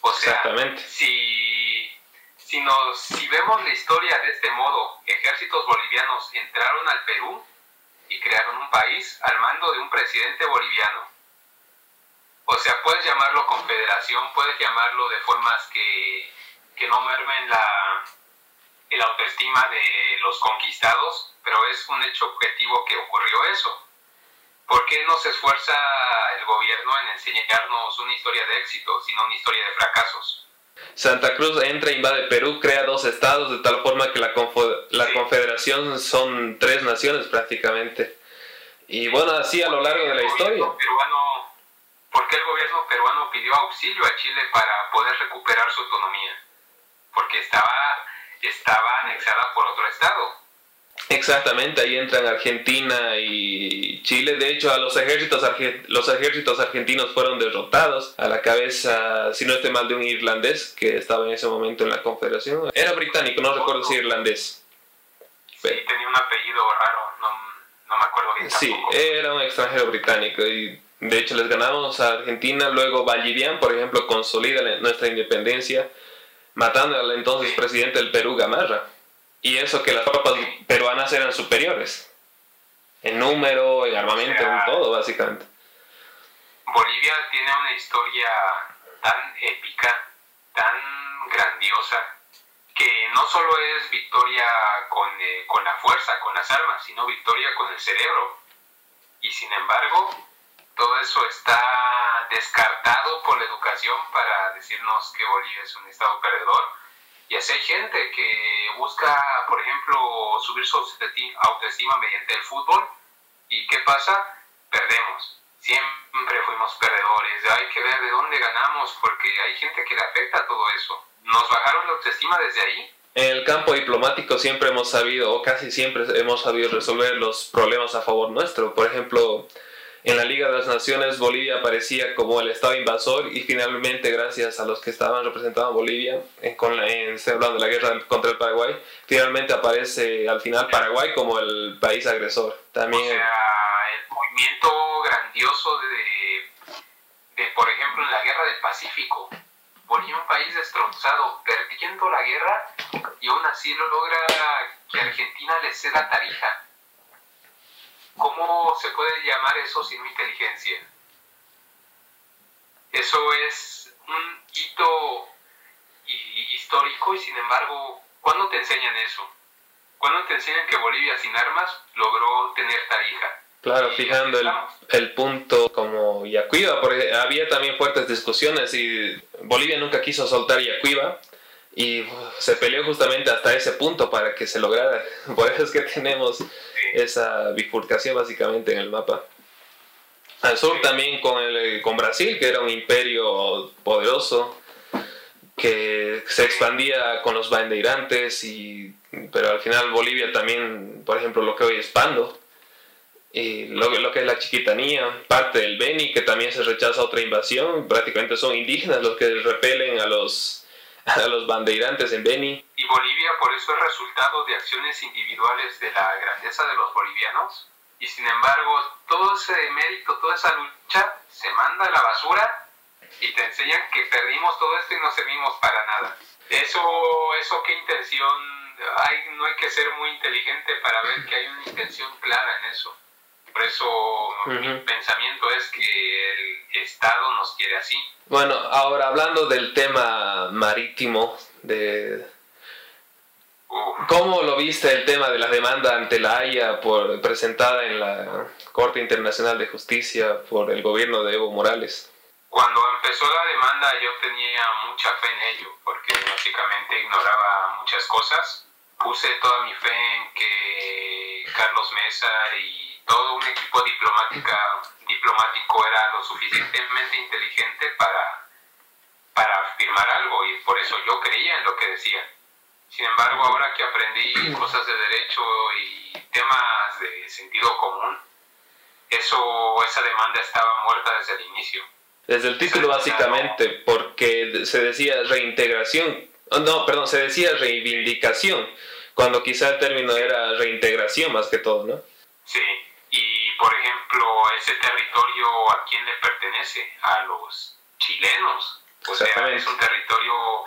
O sea, si, si, nos, si vemos la historia de este modo, ejércitos bolivianos entraron al Perú y crearon un país al mando de un presidente boliviano. O sea, puedes llamarlo confederación, puedes llamarlo de formas que, que no mermen la, el autoestima de los conquistados, pero es un hecho objetivo que ocurrió eso. ¿Por qué no se esfuerza el gobierno en enseñarnos una historia de éxito, sino una historia de fracasos? Santa Cruz entra, invade Perú, crea dos estados de tal forma que la, la confederación son tres naciones prácticamente. Y bueno, así a lo largo de la historia. Peruano, ¿Por qué el gobierno peruano pidió auxilio a Chile para poder recuperar su autonomía? Porque estaba, estaba anexada por otro estado. Exactamente, ahí entran Argentina y Chile. De hecho, a los ejércitos, los ejércitos argentinos fueron derrotados a la cabeza, si no estoy mal, de un irlandés que estaba en ese momento en la Confederación. Era británico, no recuerdo si irlandés. Sí, tenía un apellido raro, no, me acuerdo bien. Sí, era un extranjero británico y de hecho les ganamos a Argentina. Luego Vallivian, por ejemplo, consolida nuestra independencia matando al entonces presidente del Perú, Gamarra. Y eso que las tropas peruanas eran superiores. En número, en armamento, en todo, básicamente. Bolivia tiene una historia tan épica, tan grandiosa, que no solo es victoria con, eh, con la fuerza, con las armas, sino victoria con el cerebro. Y sin embargo, todo eso está descartado por la educación para decirnos que Bolivia es un estado perdedor. Y así hay gente que busca, por ejemplo, subir su autoestima mediante el fútbol. ¿Y qué pasa? Perdemos. Siempre fuimos perdedores. Hay que ver de dónde ganamos porque hay gente que le afecta todo eso. ¿Nos bajaron la autoestima desde ahí? En el campo diplomático siempre hemos sabido, o casi siempre hemos sabido resolver los problemas a favor nuestro. Por ejemplo, en la Liga de las Naciones Bolivia aparecía como el Estado invasor y finalmente gracias a los que estaban representando a Bolivia, en, con en, hablando de la guerra contra el Paraguay, finalmente aparece al final Paraguay como el país agresor. También o sea, el movimiento grandioso de, de, por ejemplo, en la guerra del Pacífico. Bolivia, un país destrozado, perdiendo la guerra y aún así lo logra que Argentina le ceda Tarija ¿Cómo se puede llamar eso sin inteligencia? Eso es un hito histórico y sin embargo, ¿cuándo te enseñan eso? ¿Cuándo te enseñan que Bolivia sin armas logró tener Tarija? Claro, fijando el, el, punto como Yacuiba, porque había también fuertes discusiones y Bolivia nunca quiso soltar Yacuiba y se peleó justamente hasta ese punto para que se lograra. Por eso es que tenemos esa bifurcación básicamente en el mapa. Al sur también con, el, con Brasil, que era un imperio poderoso, que se expandía con los bandeirantes, y, pero al final Bolivia también, por ejemplo, lo que hoy es Pando, y lo, lo, que es la Chiquitanía, parte del Beni, que también se rechaza otra invasión, prácticamente son indígenas los que repelen a los, a los bandeirantes en Beni. ¿Y Bolivia por eso es resultado de acciones individuales de la grandeza de los bolivianos? Y sin embargo, todo ese mérito, toda esa lucha se manda a la basura y te enseñan que perdimos todo esto y no servimos para nada. Eso, eso qué intención, hay, no hay que ser muy inteligente para ver que hay una intención clara en eso. Por eso mi pensamiento es que el Estado nos quiere así. Bueno, ahora hablando del tema marítimo, de ¿cómo lo viste el tema de la demanda ante la Haya por, presentada en la Corte Internacional de Justicia por el gobierno de Evo Morales? Cuando empezó la demanda yo tenía mucha fe en ello, porque básicamente ignoraba muchas cosas. Puse toda mi fe en que Carlos Mesa y todo un equipo diplomática diplomático era lo suficientemente inteligente para, para firmar algo y por eso yo creía en lo que decían. Sin embargo, ahora que aprendí cosas de derecho y temas de sentido común, eso, esa demanda estaba muerta desde el inicio. Desde el título básicamente, porque se decía reintegración, oh, no, perdón, se decía reivindicación, cuando quizá el término era reintegración más que todo, ¿no? Sí, por ejemplo, ese territorio a quién le pertenece? A los chilenos. O sea, es un territorio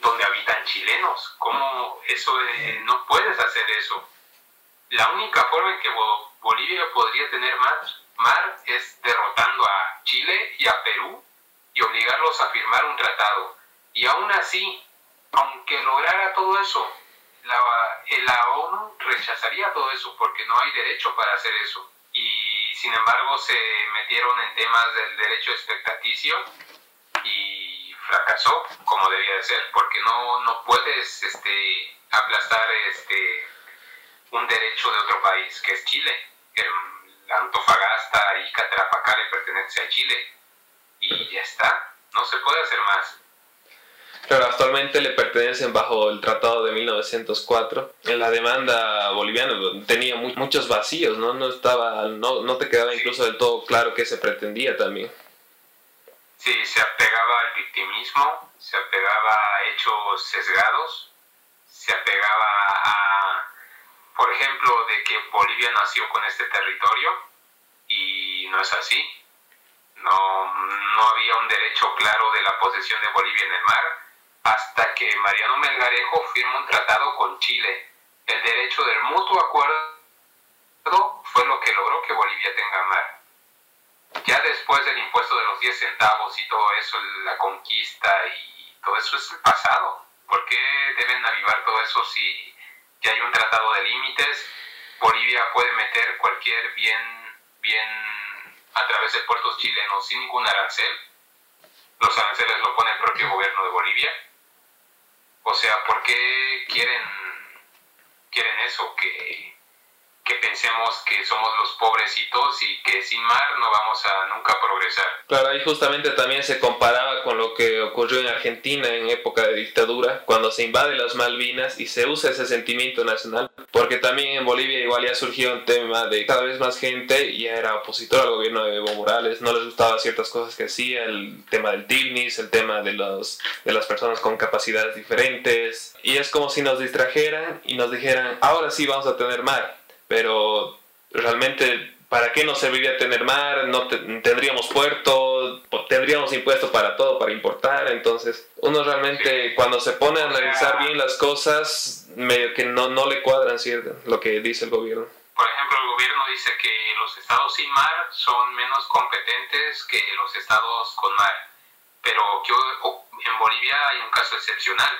donde habitan chilenos. ¿Cómo eso no puedes hacer eso? La única forma en que Bolivia podría tener más mar es derrotando a Chile y a Perú y obligarlos a firmar un tratado. Y aún así, aunque lograra todo eso, la, la ONU rechazaría todo eso porque no hay derecho para hacer eso y sin embargo se metieron en temas del derecho expectaticio y fracasó como debía de ser porque no, no puedes este, aplastar este, un derecho de otro país que es Chile. La Antofagasta y Catarapacá le pertenece a Chile y ya está, no se puede hacer más. Claro, actualmente le pertenecen bajo el Tratado de 1904. En la demanda boliviana tenía muchos vacíos, ¿no? No, estaba, no, no te quedaba incluso del todo claro qué se pretendía también. Sí, se apegaba al victimismo, se apegaba a hechos sesgados, se apegaba a, por ejemplo, de que Bolivia nació con este territorio y no es así. No, no había un derecho claro de la posesión de Bolivia en el mar hasta que Mariano Melgarejo firma un tratado con Chile. El derecho del mutuo acuerdo fue lo que logró que Bolivia tenga mar. Ya después del impuesto de los 10 centavos y todo eso, la conquista y todo eso es el pasado. ¿Por qué deben avivar todo eso si ya hay un tratado de límites? Bolivia puede meter cualquier bien, bien a través de puertos chilenos sin ningún arancel. Los aranceles lo pone el propio gobierno de Bolivia. O sea, ¿por qué quieren, quieren eso? Que que pensemos que somos los pobrecitos y que sin mar no vamos a nunca progresar. Claro, ahí justamente también se comparaba con lo que ocurrió en Argentina en época de dictadura, cuando se invade las Malvinas y se usa ese sentimiento nacional, porque también en Bolivia igual ya surgió un tema de cada vez más gente ya era opositor al gobierno de Evo Morales, no les gustaba ciertas cosas que hacía, el tema del TIGNIS, el tema de, los, de las personas con capacidades diferentes, y es como si nos distrajeran y nos dijeran, ahora sí vamos a tener mar pero realmente ¿para qué nos serviría tener mar? No tendríamos puerto, tendríamos impuestos para todo, para importar. Entonces, uno realmente cuando se pone a analizar bien las cosas, medio que no, no le cuadran ¿cierto? lo que dice el gobierno. Por ejemplo, el gobierno dice que los estados sin mar son menos competentes que los estados con mar. Pero que en Bolivia hay un caso excepcional.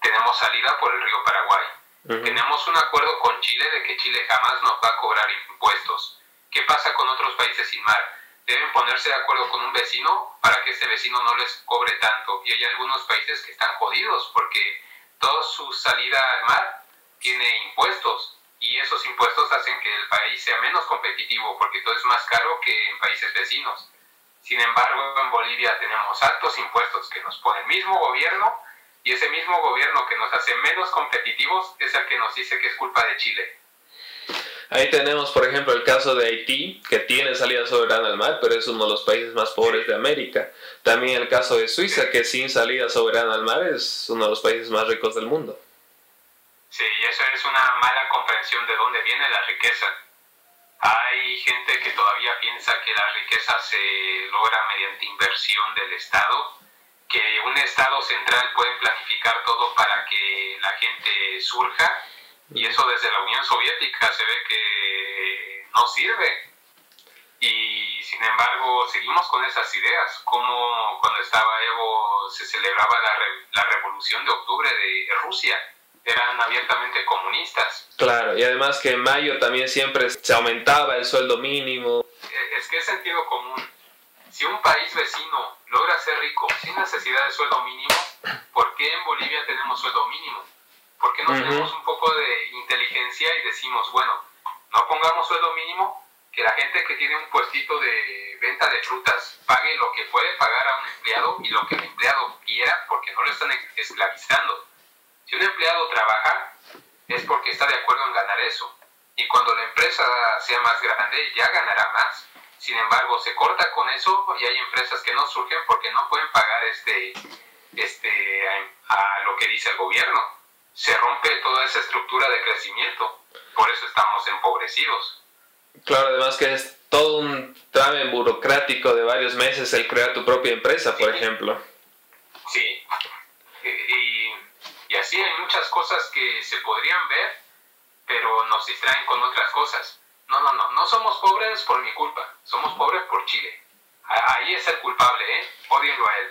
Tenemos salida por el río Paraguay tenemos un acuerdo con Chile de que Chile jamás nos va a cobrar impuestos. ¿Qué pasa con otros países sin mar? Deben ponerse de acuerdo con un vecino para que ese vecino no les cobre tanto. Y hay algunos países que están jodidos porque toda su salida al mar tiene impuestos y esos impuestos hacen que el país sea menos competitivo porque todo es más caro que en países vecinos. Sin embargo, en Bolivia tenemos altos impuestos que nos pone el mismo gobierno y ese mismo gobierno que nos hace menos competitivos es el que nos dice que es culpa de Chile. Ahí tenemos, por ejemplo, el caso de Haití, que tiene salida soberana al mar, pero es uno de los países más pobres de América. También el caso de Suiza, que sin salida soberana al mar es uno de los países más ricos del mundo. Sí, y eso es una mala comprensión de dónde viene la riqueza. Hay gente que todavía piensa que la riqueza se logra mediante inversión del Estado que un Estado central puede planificar todo para que la gente surja y eso desde la Unión Soviética se ve que no sirve. Y sin embargo seguimos con esas ideas, como cuando estaba Evo se celebraba la, la revolución de octubre de Rusia, eran abiertamente comunistas. Claro, y además que en mayo también siempre se aumentaba el sueldo mínimo. Es que es sentido común si un país vecino necesidad de sueldo mínimo, ¿por qué en Bolivia tenemos sueldo mínimo? ¿Por qué no tenemos un poco de inteligencia y decimos, bueno, no pongamos sueldo mínimo, que la gente que tiene un puestito de venta de frutas pague lo que puede pagar a un empleado y lo que el empleado quiera porque no lo están esclavizando? Si un empleado trabaja, es porque está de acuerdo en ganar eso. Y cuando la empresa sea más grande, ya ganará más. Sin embargo, se corta con eso y hay empresas que no surgen porque no pueden pagar este, este, a, lo que dice el gobierno. Se rompe toda esa estructura de crecimiento. Por eso estamos empobrecidos. Claro, además que es todo un trámite burocrático de varios meses el crear tu propia empresa, por ejemplo. Sí. Y, y así hay muchas cosas que se podrían ver, pero nos distraen con otras cosas. No, no, no, no somos pobres por mi culpa, somos pobres por Chile. Ahí es el culpable, ¿eh? Odienlo a él.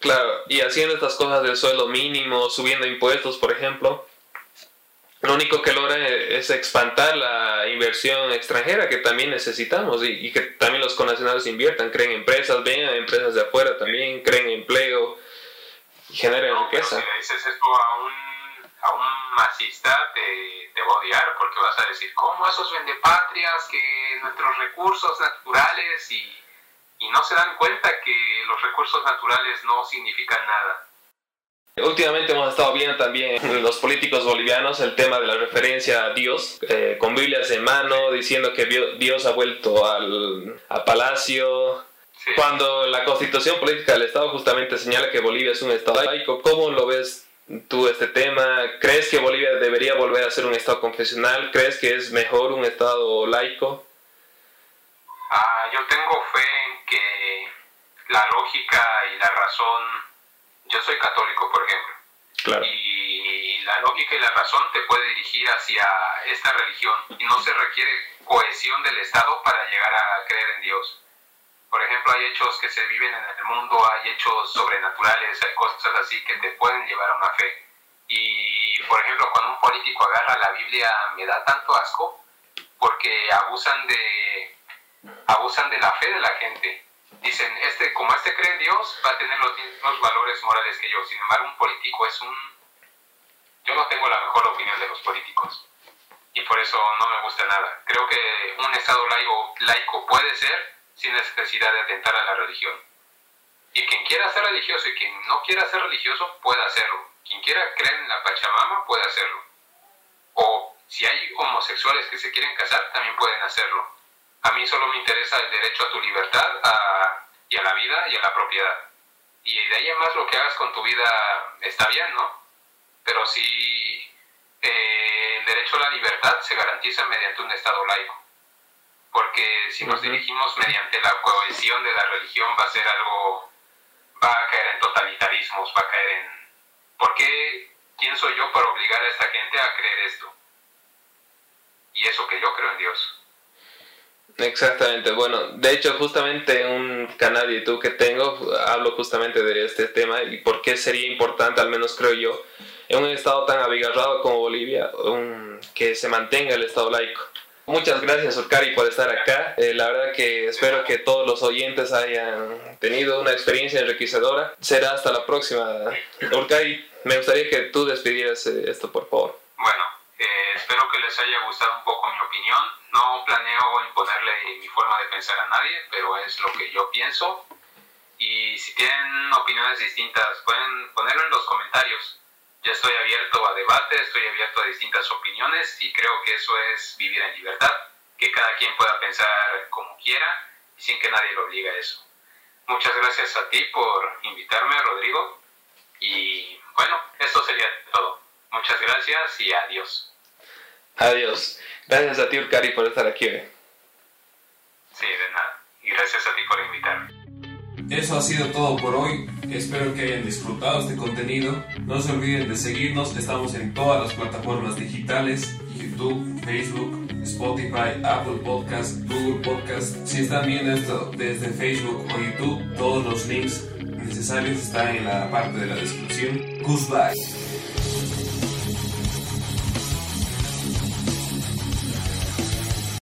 Claro, y haciendo estas cosas del sueldo mínimo, subiendo impuestos, por ejemplo, lo único que logra es expandir la inversión extranjera que también necesitamos y, que también los connacionales inviertan, creen empresas, vengan empresas de afuera también, creen empleo y generen riqueza. si le dices esto a un, a un masista, te te va a odiar porque vas a decir, ¿cómo esos vendepatrias que nuestros recursos naturales y, y no se dan cuenta que los recursos naturales no significan nada? Últimamente hemos estado viendo también los políticos bolivianos el tema de la referencia a Dios, eh, con Biblias en mano, diciendo que Dios ha vuelto al, palacio. Cuando la constitución política del Estado justamente señala que Bolivia es un Estado laico, ¿cómo lo ves tú este tema? ¿Crees que Bolivia debería volver a ser un Estado confesional? ¿Crees que es mejor un Estado laico? Ah, yo tengo fe en que la lógica y la razón, yo soy católico por ejemplo, Y la lógica y la razón te puede dirigir hacia esta religión y no se requiere cohesión del Estado para llegar a creer en Dios. Por ejemplo, hay hechos que se viven en el mundo, hay hechos sobrenaturales, hay cosas así que te pueden llevar a una fe. Y, por ejemplo, cuando un político agarra la Biblia, me da tanto asco porque abusan de, abusan de la fe de la gente. Dicen, este, como este cree en Dios, va a tener los mismos valores morales que yo. Sin embargo, un político es un... Yo no tengo la mejor opinión de los políticos. Y por eso no me gusta nada. Creo que un Estado laico, laico puede ser sin necesidad de atentar a la religión. Y quien quiera ser religioso y quien no quiera ser religioso puede hacerlo. Quien quiera creer en la Pachamama puede hacerlo. O si hay homosexuales que se quieren casar, también pueden hacerlo. A mí solo me interesa el derecho a tu libertad y a la vida y a la propiedad. Y de ahí más lo que hagas con tu vida está bien, ¿no? Pero si eh, el derecho a la libertad se garantiza mediante un Estado laico porque si nos dirigimos mediante la cohesión de la religión va a ser algo, va a caer en totalitarismos, va a caer en, ¿por qué, quién soy yo para obligar a esta gente a creer esto? Y eso que yo creo en Dios. Exactamente, bueno, de hecho justamente en un canal de YouTube que tengo hablo justamente de este tema y por qué sería importante, al menos creo yo, en un estado tan abigarrado como Bolivia, que se mantenga el estado laico. Muchas gracias, Urcari, por estar acá. Eh, la verdad que espero que todos los oyentes hayan tenido una experiencia enriquecedora. Será hasta la próxima. Urcari, me gustaría que tú despidieras eh, esto, por favor. Bueno, eh, espero que les haya gustado un poco mi opinión. No planeo imponerle mi forma de pensar a nadie, pero es lo que yo pienso. Y si tienen opiniones distintas, pueden ponerlo en los comentarios ya estoy abierto a debate, estoy abierto a distintas opiniones y creo que eso es vivir en libertad, que cada quien pueda pensar como quiera y sin que nadie lo obligue a eso. Muchas gracias a ti por invitarme, Rodrigo. Y bueno, esto sería todo. Muchas gracias y adiós. Adiós. Gracias a ti, Urcari, por estar aquí Sí, de nada. Y gracias a ti por invitarme. Eso ha sido todo por hoy. Espero que hayan disfrutado este contenido. No se olviden de seguirnos. Estamos en todas las plataformas digitales: YouTube, Facebook, Spotify, Apple Podcast, Google Podcast. Si están viendo esto desde Facebook o YouTube, todos los links necesarios están en la parte de la descripción. Goodbye.